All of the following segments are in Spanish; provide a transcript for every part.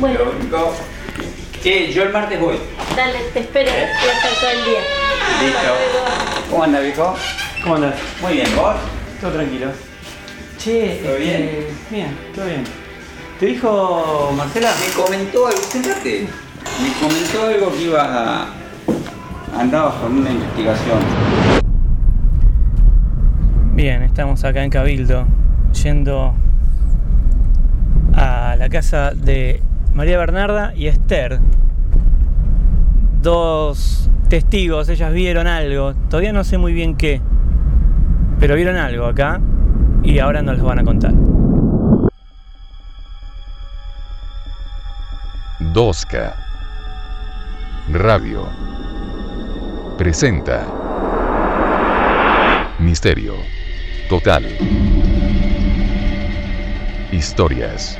Bueno. Lo único. Che, yo el martes voy. Dale, te espero, voy a estar todo el día. Listo. ¿Cómo anda, viejo? ¿Cómo andás? Muy bien, ¿vos? Todo tranquilo. Che, ¿Todo bien? este, bien, todo bien. ¿Te dijo Marcela? Me comentó algo, sentate. Me comentó algo que ibas a. Andabas con una investigación. Bien, estamos acá en Cabildo, yendo a la casa de María Bernarda y Esther. Dos testigos, ellas vieron algo, todavía no sé muy bien qué, pero vieron algo acá y ahora nos lo van a contar. 2K Radio presenta Misterio Total Historias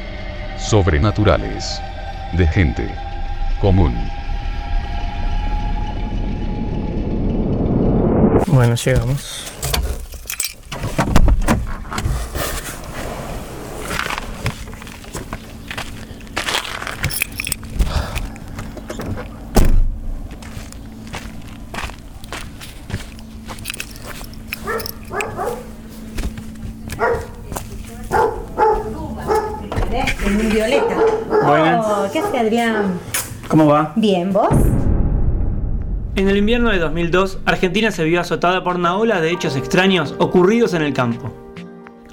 sobrenaturales de gente común. Bueno, llegamos. En un violeta. Buenas. Oh, ¿Qué hace Adrián? ¿Cómo va? Bien, ¿vos? En el invierno de 2002, Argentina se vio azotada por una ola de hechos extraños ocurridos en el campo.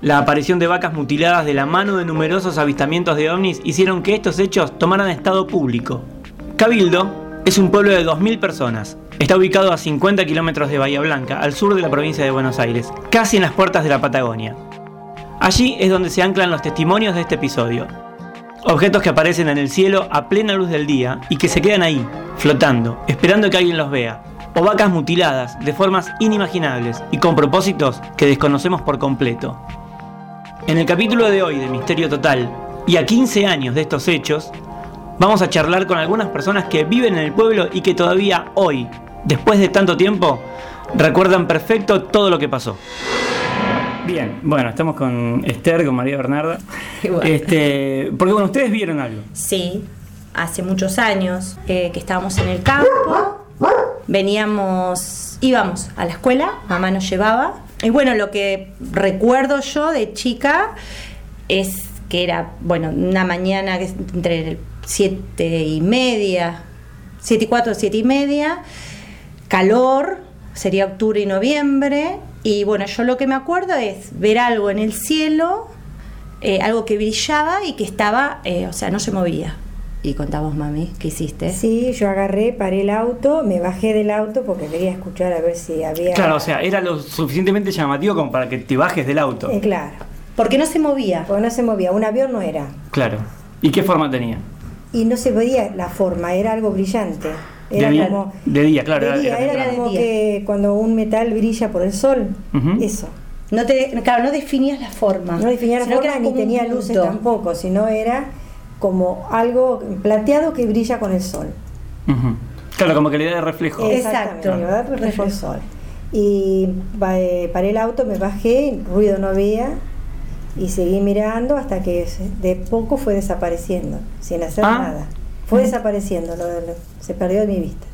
La aparición de vacas mutiladas de la mano de numerosos avistamientos de ovnis hicieron que estos hechos tomaran estado público. Cabildo es un pueblo de 2.000 personas. Está ubicado a 50 kilómetros de Bahía Blanca, al sur de la provincia de Buenos Aires, casi en las puertas de la Patagonia. Allí es donde se anclan los testimonios de este episodio. Objetos que aparecen en el cielo a plena luz del día y que se quedan ahí, flotando, esperando que alguien los vea. O vacas mutiladas de formas inimaginables y con propósitos que desconocemos por completo. En el capítulo de hoy de Misterio Total, y a 15 años de estos hechos, vamos a charlar con algunas personas que viven en el pueblo y que todavía hoy, después de tanto tiempo, recuerdan perfecto todo lo que pasó. Bien, bueno, estamos con Esther, con María Bernarda. Este, porque bueno, ustedes vieron algo. Sí, hace muchos años eh, que estábamos en el campo, veníamos, íbamos a la escuela, mamá nos llevaba. Y bueno, lo que recuerdo yo de chica es que era, bueno, una mañana entre siete y media, siete y cuatro, siete y media, calor, sería octubre y noviembre. Y bueno, yo lo que me acuerdo es ver algo en el cielo, eh, algo que brillaba y que estaba, eh, o sea, no se movía. Y contamos, mami, ¿qué hiciste? Sí, yo agarré, paré el auto, me bajé del auto porque quería escuchar a ver si había... Claro, o sea, era lo suficientemente llamativo como para que te bajes del auto. Eh, claro, Porque no se movía. porque no se movía, un avión no era. Claro. ¿Y qué forma tenía? Y no se veía la forma, era algo brillante. Era de, día, como... de día, claro. de día, era, temprano. como de día. que cuando un metal brilla por el sol, eso. No te, claro, no definías la forma. No definía la forma ni tenía luces tampoco, sino era como algo plateado que brilla con el sol. Ujú. Claro, como que le da de reflejo. Exacto. el sol. Y eh, paré el auto, me bajé, ruido no había y seguí mirando hasta que de poco fue desapareciendo, sin hacer Ah. nada. Fue desapareciendo, lo- lo- se perdió de mi vista.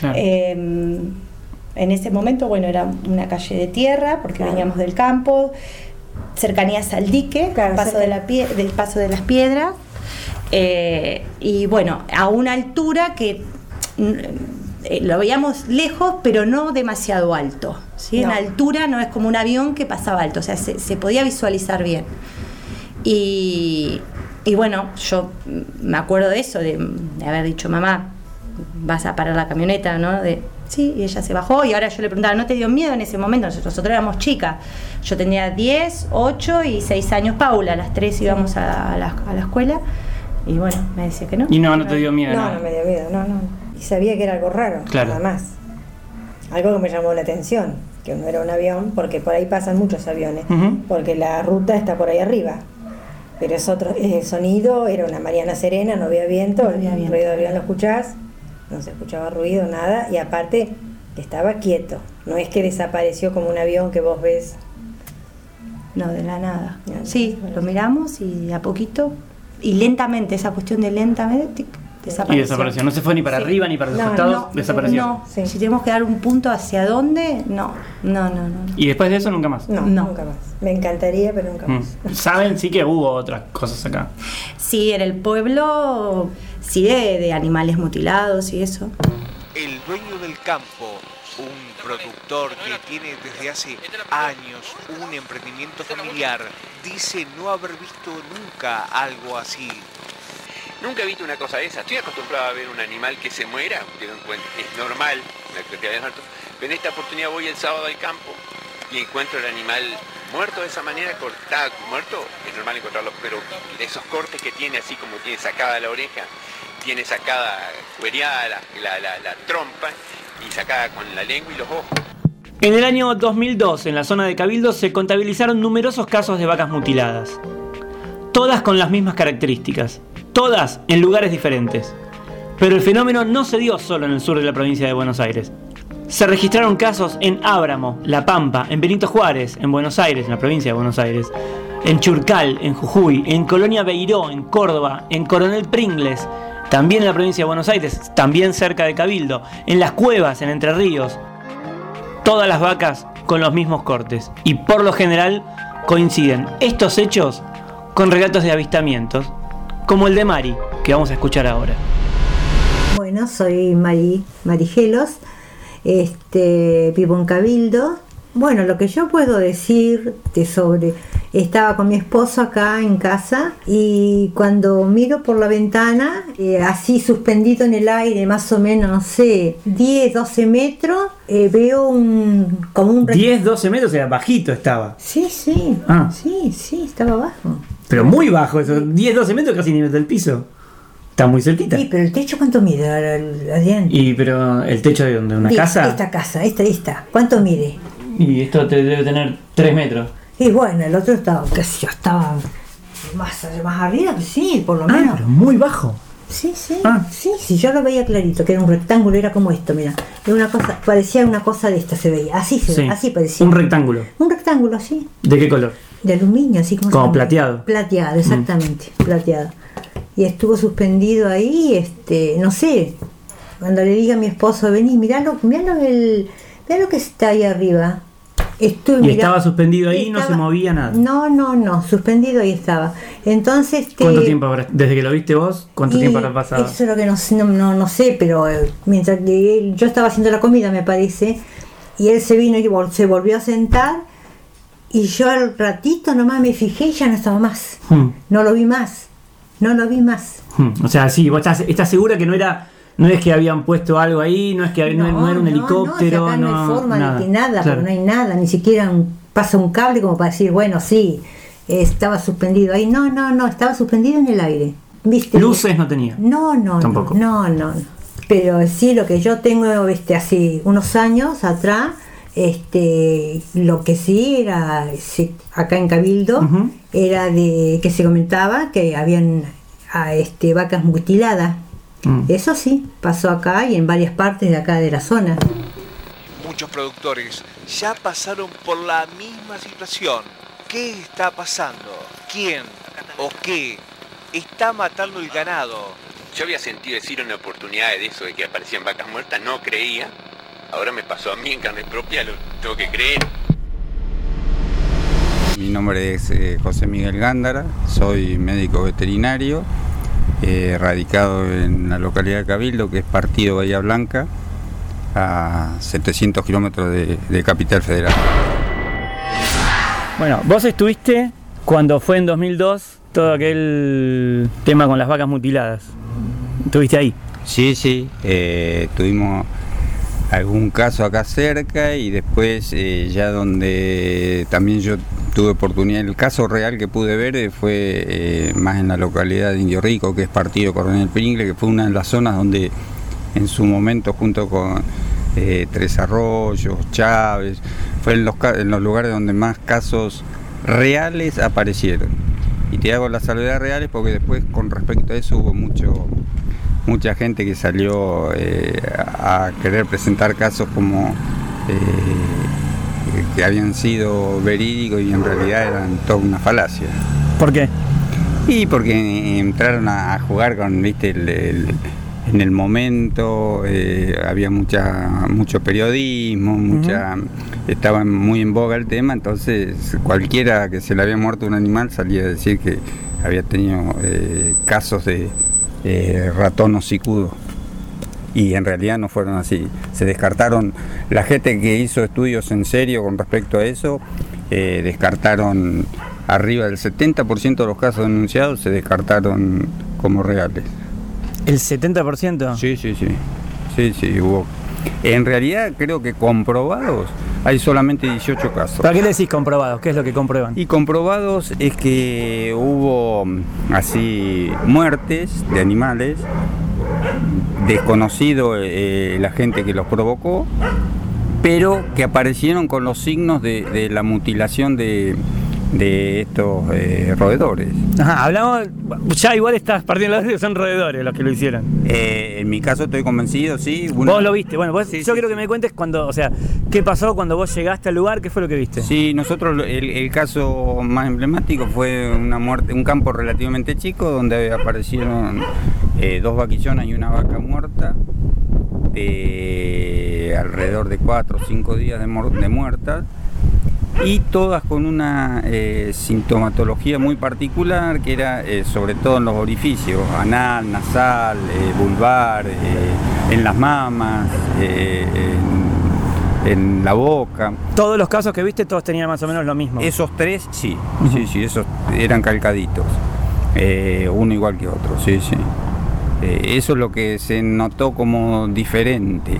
Claro. Eh, en ese momento, bueno, era una calle de tierra, porque Claro. veníamos del campo, cercanías al dique, Claro, paso cerca- de la pie- del paso de las piedras, eh, y bueno, a una altura que mm, eh, lo veíamos lejos, pero no demasiado alto. ¿sí? En altura no es como un avión que pasaba alto, o sea, se, se podía visualizar bien. Y, y bueno, yo me acuerdo de eso, de, de haber dicho, mamá, vas a parar la camioneta, ¿no? De, sí, y ella se bajó y ahora yo le preguntaba, ¿no te dio miedo en ese momento? Nosotros, nosotros éramos chicas. Yo tenía 10, 8 y 6 años Paula, las tres íbamos a, la, a la escuela y bueno, me decía que no. y no, no te dio miedo. No, nada. no me dio miedo, no, no. Y sabía que era algo raro, Claro. nada más. Algo que me llamó la atención, que no era un avión, porque por ahí pasan muchos aviones, porque la ruta está por ahí arriba. Pero es otro, el sonido era una Mariana Serena, no había viento, No había el viento. ruido de avión lo escuchás, no se escuchaba ruido, nada, y aparte estaba quieto. No es que desapareció como un avión que vos ves. No, de la nada. No, Sí, no. lo miramos y a poquito y lentamente, esa cuestión de lentamente, tic, desapareció. Y desapareció. No se fue ni para Sí. arriba ni para los No, costados, No, desapareció. No, Sí. si tenemos que dar un punto hacia dónde, no, no, no, no. no. Y después de eso nunca más. No, No. nunca más. Me encantaría, pero nunca más. Mm. Saben sí que hubo otras cosas acá. Sí, en el pueblo, sí, de, de animales mutilados y eso. El dueño del campo, un productor que tiene desde hace años un emprendimiento familiar, dice no haber visto nunca algo así. Nunca he visto una cosa de esa. Estoy acostumbrado a ver un animal que se muera, es normal. Pero en esta oportunidad voy el sábado al campo y encuentro el animal muerto de esa manera, cortado, muerto, es normal encontrarlo, pero esos cortes que tiene, así como tiene sacada la oreja, tiene sacada, cuereada la- la trompa y sacada con la lengua y los ojos. En el año 2002, en la zona de Cabildo, se contabilizaron numerosos casos de vacas mutiladas. Todas con las mismas características. Todas en lugares diferentes. Pero el fenómeno no se dio solo en el sur de la provincia de Buenos Aires. Se registraron casos en Ábramo, La Pampa, en Benito Juárez, en Buenos Aires, en la provincia de Buenos Aires, en Churcal, en Jujuy, en Colonia Beiró, en Córdoba, en Coronel Pringles, también en la provincia de Buenos Aires, también cerca de Cabildo, en Las Cuevas, en Entre Ríos, todas las vacas con los mismos cortes y por lo general coinciden estos hechos con relatos de avistamientos, como el de Mari, que vamos a escuchar ahora. Bueno, soy Mari, Marigelos, este, vivo en Cabildo. Bueno, lo que yo puedo decirte sobre, estaba con mi esposo acá en casa y cuando miro por la ventana, eh, así suspendido en el aire, más o menos, no sé, 10, 12 metros, eh, veo un, como un... 10, 12 metros, era bajito estaba. Sí, sí, Ah. sí, sí, estaba abajo. Pero muy bajo eso, 10, 12 metros casi nivel del piso. Está muy cerquita. Sí, pero el techo, ¿cuánto mide, Adrián? Y pero el techo de donde, una casa. Esta casa, esta, esta. ¿Cuánto mide? Y esto te debe tener 3 metros. Y bueno, el otro estaba, qué sé yo, estaba más, más arriba, sí, por lo Ah, menos. pero muy bajo. Sí, sí, Ah. sí, sí, yo lo veía clarito, que era un rectángulo, era como esto, mira. Era una cosa, parecía una cosa de esta, se veía. Así se Sí. así parecía. Un rectángulo. Un rectángulo, así, ¿De qué color? De aluminio, así como. Como llama? plateado. Mm. Plateado, exactamente, plateado. Y estuvo suspendido ahí, este, no sé, cuando le diga a mi esposo, vení, miralo, miralo, el, mirá lo que está ahí arriba. Estuve Y estaba suspendido ahí y no se estaba- movía nada. No, no, no, suspendido ahí estaba. Entonces, este, ¿Cuánto tiempo? Desde que lo viste vos, ¿cuánto y tiempo habrá pasado? Eso es lo que no, sé- no, no, no sé, pero eh, mientras que él- yo estaba haciendo la comida, me parece, y él se vino y vol- se volvió a sentar, y yo al ratito nomás me fijé y ya no estaba más. Hmm. No lo vi más. No lo vi más. Hmm, O sea, sí, vos estás, estás segura que no era, no es que habían puesto algo ahí, no es que no, no era un helicóptero, no, si acá no, hay forma nada. de que nada, Claro. no hay nada, ni siquiera un- pasa un cable como para decir, bueno, sí, estaba suspendido ahí. No, no, no, estaba suspendido en el aire. ¿Viste? Luces no tenía. No, no, Tampoco. no, no, no. Pero sí, lo que yo tengo este, hace unos años atrás, este, lo que sí era, sí, acá en Cabildo, era de que se comentaba que habían ah, este, vacas mutiladas. Mm. Eso sí, pasó acá y en varias partes de acá de la zona. Muchos productores ya pasaron por la misma situación. ¿Qué está pasando? ¿Quién o qué está matando el ganado? Yo había sentido decir una oportunidad de eso, de que aparecían vacas muertas, no creía. Ahora me pasó a mí en carne propia, lo tengo que creer. Mi nombre es eh, José Miguel Gándara, soy médico veterinario, eh, radicado en la localidad de Cabildo, que es partido Bahía Blanca, a 700 kilómetros de, de Capital Federal. Bueno, vos estuviste cuando fue en 2002 todo aquel tema con las vacas mutiladas. Estuviste ahí. Sí, sí, eh, tuvimos algún caso acá cerca y después eh, ya donde también yo tuve oportunidad, el caso real que pude ver eh, fue eh, más en la localidad de Indio Rico, que es partido Coronel Pringle, que fue una de las zonas donde en su momento junto con Tres Arroyos, Chávez, fue en los, en los lugares donde más casos reales aparecieron. Y te hago las salvedades reales porque después con respecto a eso hubo mucho mucha gente que salió eh, a querer presentar casos como eh, que habían sido verídicos y en realidad eran toda una falacia. ¿Por qué? Y porque entraron a, jugar con, viste, el, el- en el momento eh, había mucha mucho periodismo, mucha estaba muy en boga el tema, entonces cualquiera que se le había muerto un animal salía a decir que había tenido eh, casos de eh, ratón hocicudo. Y en realidad no fueron así. Se descartaron, la gente que hizo estudios en serio con respecto a eso, eh, descartaron arriba del 70% de los casos denunciados, se descartaron como reales. ¿El 70%? Sí, sí, sí. Sí, sí, hubo. En realidad creo que comprobados hay solamente 18 casos. ¿Para qué le decís comprobados? ¿Qué es lo que comprueban? Y comprobados es que hubo mm, así muertes de animales, desconocido eh, la gente que los provocó, pero que aparecieron con los signos de, de la mutilación de, de estos eh, roedores. Ajá, hablamos. Ya igual estás partiendo la que son roedores los que lo hicieron. Eh, en mi caso estoy convencido, sí. una- Vos lo viste, bueno, vos- Sí, yo sí, quiero que me cuentes cuando, o sea, qué pasó cuando vos llegaste al lugar, qué fue lo que viste. Sí, nosotros el, el caso más emblemático fue una muerte, un campo relativamente chico donde aparecieron eh, dos vaquillonas y una vaca muerta de alrededor de cuatro o cinco días de muertas y todas con una eh, sintomatología muy particular que era eh, sobre todo en los orificios, anal, nasal, eh, vulvar, en las mamas, en- en la boca. Todos los casos que viste, todos tenían más o menos lo mismo. Esos tres, sí, sí, sí, esos eran calcaditos. Uno igual que otro, sí, sí. Eso es lo que se notó como diferente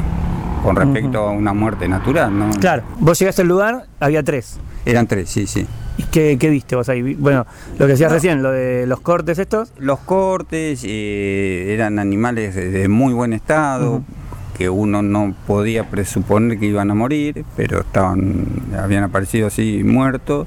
con respecto a una muerte natural, ¿no? Claro, vos llegaste al lugar, había tres. Eran tres, sí, sí. ¿Y qué, qué viste vos ahí? Bueno, lo que decías recién, lo de los cortes estos. Los cortes eh, eran animales de, de muy buen estado, que uno no podía presuponer que iban a morir, pero estaban, habían aparecido así muertos.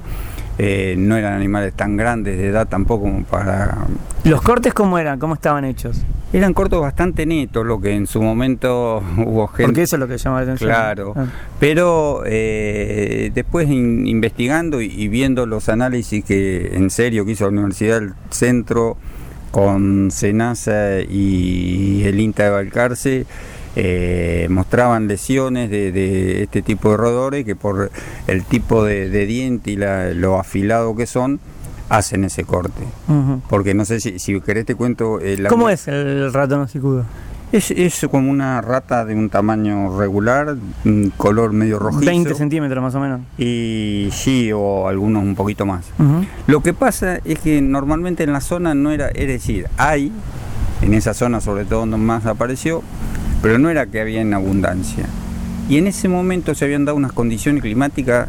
Eh, no eran animales tan grandes de edad tampoco como para ¿Los cortes cómo eran? ¿Cómo estaban hechos? Eran cortos bastante netos, lo que en su momento hubo gente. Porque eso es lo que llama la atención. Claro, Ah. pero eh, después in- investigando y, y viendo los análisis que en serio que hizo la Universidad del Centro con Senasa y el INTA de Balcarce, eh, mostraban lesiones de, de este tipo de roedores que por el tipo de, de diente y la- lo afilado que son, hacen ese corte. Porque no sé si, si querés te cuento... eh, la- ¿Cómo es el ratón hocicudo? es, es como una rata de un tamaño regular, un color medio rojizo. 20 centímetros más o menos. Y sí, o algunos un poquito más. Lo que pasa es que normalmente en la zona no era, es decir, hay, en esa zona sobre todo donde más apareció, pero no era que había en abundancia. Y en ese momento se habían dado unas condiciones climáticas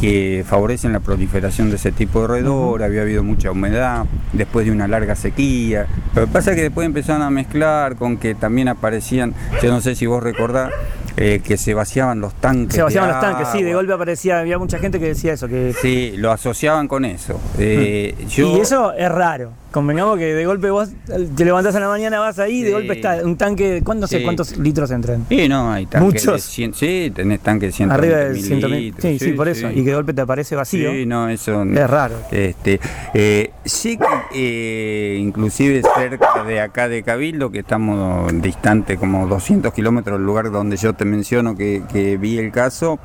que favorecen la proliferación de ese tipo de roedor, había habido mucha humedad, después de una larga sequía. Lo que pasa es que después empezaron a mezclar con que también aparecían, yo no sé si vos recordás, eh, que se vaciaban los tanques. Se vaciaban los tanques, sí, de golpe aparecía, había mucha gente que decía eso, que Sí, lo asociaban con eso. Eh, yo-. Y eso es raro. Convengamos que de golpe vos te levantás a la mañana, vas ahí y de Sí. golpe está un tanque, ¿cuándo sé Sí. cuántos litros entran? Sí, no, hay tanques de Muchos. 100, sí, tenés tanques de 100 Arriba de 100 Sí, sí, por eso. Y que de golpe te aparece vacío. Sí, no, eso Es raro. Este, eh, sí, que, eh, inclusive cerca de acá de Cabildo, que estamos distante como 200 kilómetros del lugar donde yo te menciono que, que vi el caso,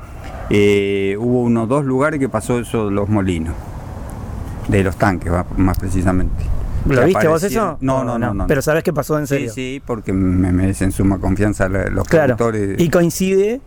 eh, hubo unos dos lugares que pasó eso de los molinos, de los tanques más precisamente. ¿Lo Que viste vos eso? No, ¿O no, no, no. Pero sabés qué pasó en Sí, serio. sí, porque me merecen suma confianza los Claro. Y coincide.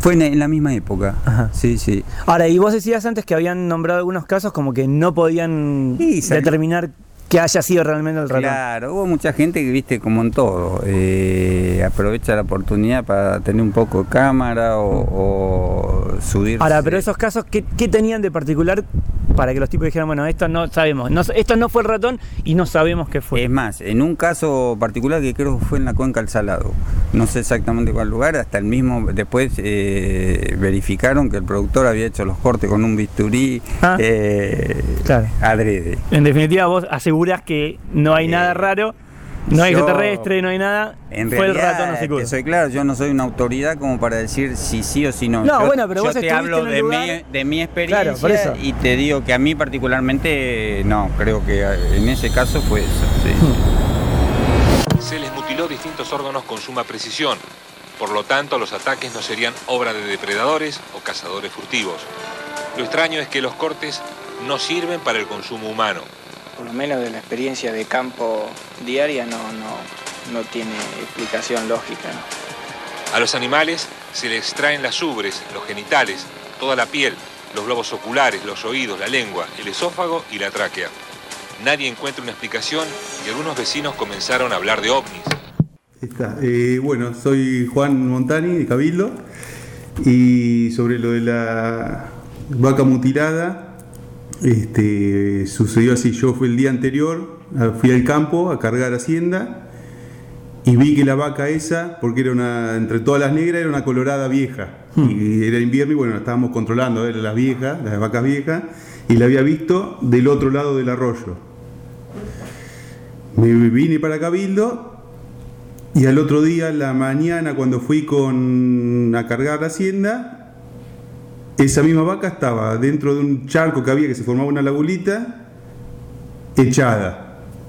Fue en, la misma época. Ajá. Sí, sí. Ahora, y vos decías antes que habían nombrado algunos casos como que no podían Sí, determinar que haya sido realmente el ratón. Claro, hubo mucha gente que, viste, como en todo, eh, aprovecha la oportunidad para tener un poco de cámara o, o subir. Ahora, pero esos casos, ¿qué, qué tenían de particular para que los tipos dijeran, bueno, esto no sabemos, no, esto no fue el ratón y no sabemos qué fue? Es más, en un caso particular que creo que fue en la cuenca del Salado, no sé exactamente cuál lugar, hasta el mismo, después eh, verificaron que el productor había hecho los cortes con un bisturí Ah. eh, Claro. adrede. En definitiva, vos asegurás que no hay Eh, nada raro No hay Yo- extraterrestre, no hay nada. En Fue el realidad, ratón hocicudo. te soy claro, yo no soy una autoridad como para decir si sí o si no. No, yo, bueno, pero yo vos te estuviste hablo en el de, lugar. mi, de mi experiencia Claro, por eso. y te digo que a mí particularmente no, creo que en ese caso fue eso. sí, sí. Se les mutiló distintos órganos con suma precisión. Por lo tanto, los ataques no serían obra de depredadores o cazadores furtivos. Lo extraño es que los cortes no sirven para el consumo humano. Por lo menos de la experiencia de campo diaria, no, no, no tiene explicación lógica. ¿no? A los animales se les extraen las ubres, los genitales, toda la piel, los globos oculares, los oídos, la lengua, el esófago y la tráquea. Nadie encuentra una explicación y algunos vecinos comenzaron a hablar de ovnis. Está. Eh, bueno, soy Juan Montani de Cabildo y sobre lo de la vaca mutilada, este, sucedió así, yo fui el día anterior, fui al campo a cargar hacienda y vi que la vaca esa, porque era una, entre todas las negras, era una colorada vieja. Y era invierno y bueno, la estábamos controlando, eran las viejas, las vacas viejas, y la había visto del otro lado del arroyo. Me vine para Cabildo y al otro día, la mañana, cuando fui con, a cargar la hacienda, esa misma vaca estaba dentro de un charco que había que se formaba una lagulita, echada.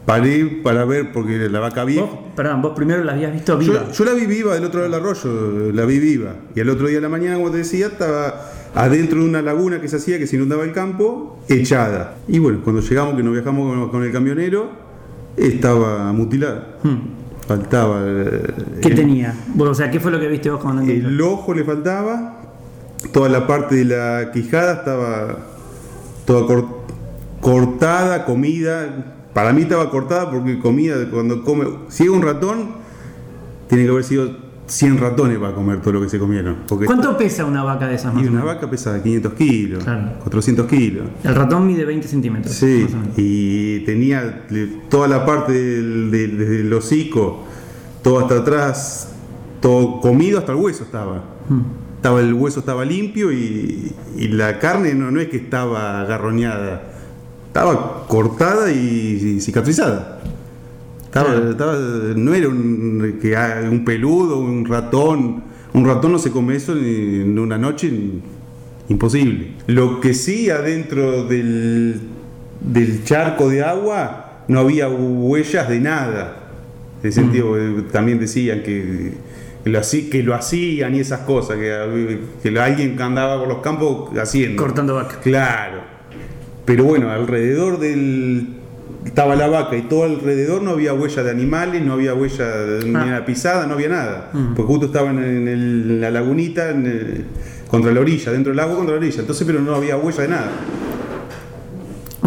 Paré para ver, porque la vaca. Vos, perdón, vos primero la habías visto viva. Yo, yo la vi viva del otro lado del arroyo, la vi viva. Y al otro día de la mañana, como te decía, estaba adentro de una laguna que se hacía, que se inundaba el campo, echada. Y bueno, cuando llegamos, que nos viajamos con, con el camionero, estaba mutilada. Faltaba. eh, ¿Qué el- tenía? O sea, ¿qué fue lo que viste vos cuando? El ojo le faltaba, toda la parte de la quijada estaba toda cor- cortada, comida. Para mí estaba cortada porque comía cuando come. Si es un ratón, tiene que haber sido 100 ratones para comer todo lo que se comieron. Porque ¿Cuánto pesa una vaca de esas más y una vaca pesa 500 kilos, Claro. 400 kilos. El ratón mide 20 centímetros. Sí, y tenía toda la parte del, del- hocico, todo hasta atrás, todo comido hasta el hueso estaba. Mm. Estaba el hueso estaba limpio y, y la carne no, no es que estaba agarroñada, estaba cortada y, cicatrizada. Estaba, Claro. estaba- no era un, que, un peludo, un ratón. Un ratón no se come eso ni en una noche, ni- imposible. Lo que sí adentro del, del charco de agua no había huellas de nada. En el sentido, eh, también decían que, que lo, que lo hacían y esas cosas, que, que alguien andaba por los campos haciendo. Cortando vaca. Claro. Pero bueno, alrededor del. Estaba la vaca y todo alrededor no había huella de animales, no había huella de ni Ah. una pisada, no había nada. Mm. Porque justo estaban en, el- en la lagunita, en el- contra la orilla, dentro del agua contra la orilla. Entonces, pero no había huella de nada.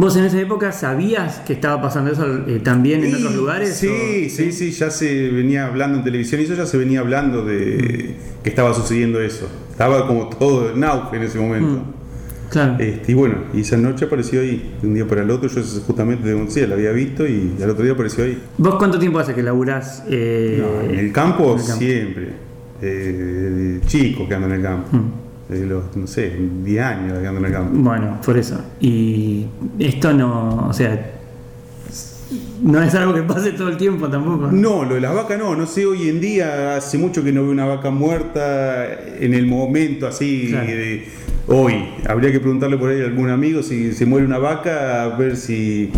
¿Vos en esa época sabías que estaba pasando eso eh, también en Y- otros lugares? Sí, sí, sí, ya se venía hablando en televisión y eso ya se venía hablando de que estaba sucediendo eso. Estaba como todo en auge en ese momento. Claro. Este, y bueno, y esa noche apareció ahí, de un día para el otro. Yo justamente denuncié, la había visto y al otro día apareció ahí. ¿Vos cuánto tiempo hace que laburás? eh, No, en el campo en el campo? siempre. Eh, chico que anda en el campo. De los, no sé, 10 años que en el campo. Bueno, por eso. Y esto no, o sea, no es algo que pase todo el tiempo tampoco. No, lo de las vacas no, no sé, hoy en día hace mucho que no veo una vaca muerta en el momento así Claro. de hoy. Habría que preguntarle por ahí a algún amigo si se muere una vaca, a ver si,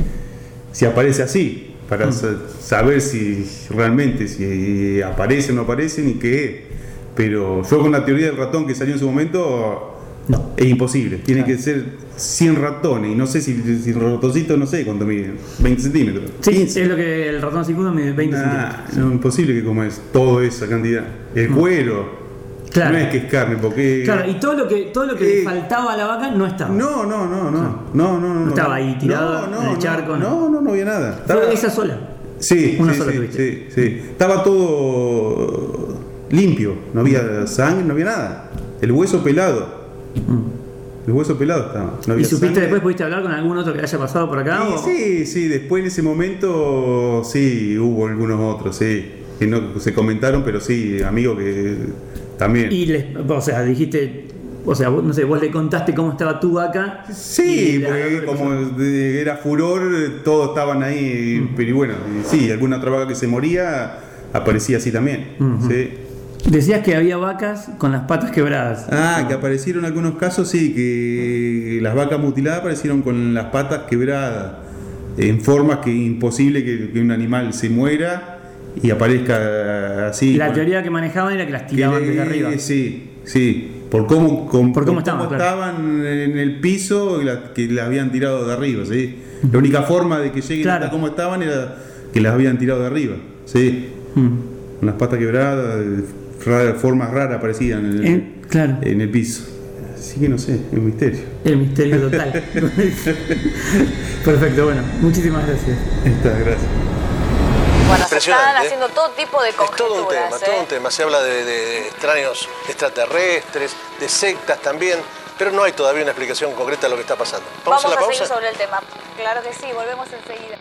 si aparece así, para sa- saber si realmente si aparece o no aparece ni qué es. Pero yo con la teoría del ratón que salió en su momento No. es imposible. Tiene que ser 100 ratones y no sé si, si ratoncito, no sé cuánto mide, 20 centímetros. Sí, es lo que el ratón cicudo mide 20 centímetros. Nah, no, imposible que comas toda esa cantidad. El cuero. Claro. No es que es carne, porque. Claro, y todo lo que, todo lo que le Eh, faltaba a la vaca no estaba. No, no, no, no. No, no, no. No, estaba ahí tirado no, en el no, charco, No, no, no, no había nada. Fue Estaba- esa sola. Sí, Una sí, sola sí, tuviste. sí, sí. Estaba todo limpio. No había sangre, no había nada. El hueso pelado. El hueso pelado estaba. No ¿Y supiste sangre. después, pudiste hablar con algún otro que haya pasado por acá? o- Sí, sí, sí, después en ese momento sí, hubo algunos otros, sí, que no se comentaron, pero sí, amigos que también. Y les, o sea, dijiste, o sea, vos- no sé, vos le contaste cómo estaba tu vaca. Sí, porque como era furor, todos estaban ahí, Mm. pero bueno, sí, alguna otra vaca que se moría aparecía así también. Sí. Decías que había vacas con las patas quebradas. Ah, que aparecieron algunos casos, sí, que las vacas mutiladas aparecieron con las patas quebradas, en formas que imposible que, que un animal se muera y aparezca así. la teoría que manejaban era que las que tiraban le- desde arriba. Sí, sí. Por cómo, con- Por cómo por estaban, claro. estaban en el piso que las habían tirado de arriba, ¿sí? La única forma de que lleguen Claro. hasta cómo estaban era que las habían tirado de arriba, ¿sí? Mm. Con las patas quebradas, formas raras aparecían en el, En- claro. en el piso. Así que no sé, es un misterio. El misterio total. Perfecto, bueno, muchísimas gracias. Está, gracias. Bueno, se están ¿eh? haciendo todo tipo de Es todo un conjeturas. tema, ¿eh? todo un tema. Se habla de, de extraños extraterrestres, de sectas también, pero no hay todavía una explicación concreta de lo que está pasando. Vamos a la a pausa. seguir sobre el tema. Claro que sí, volvemos enseguida.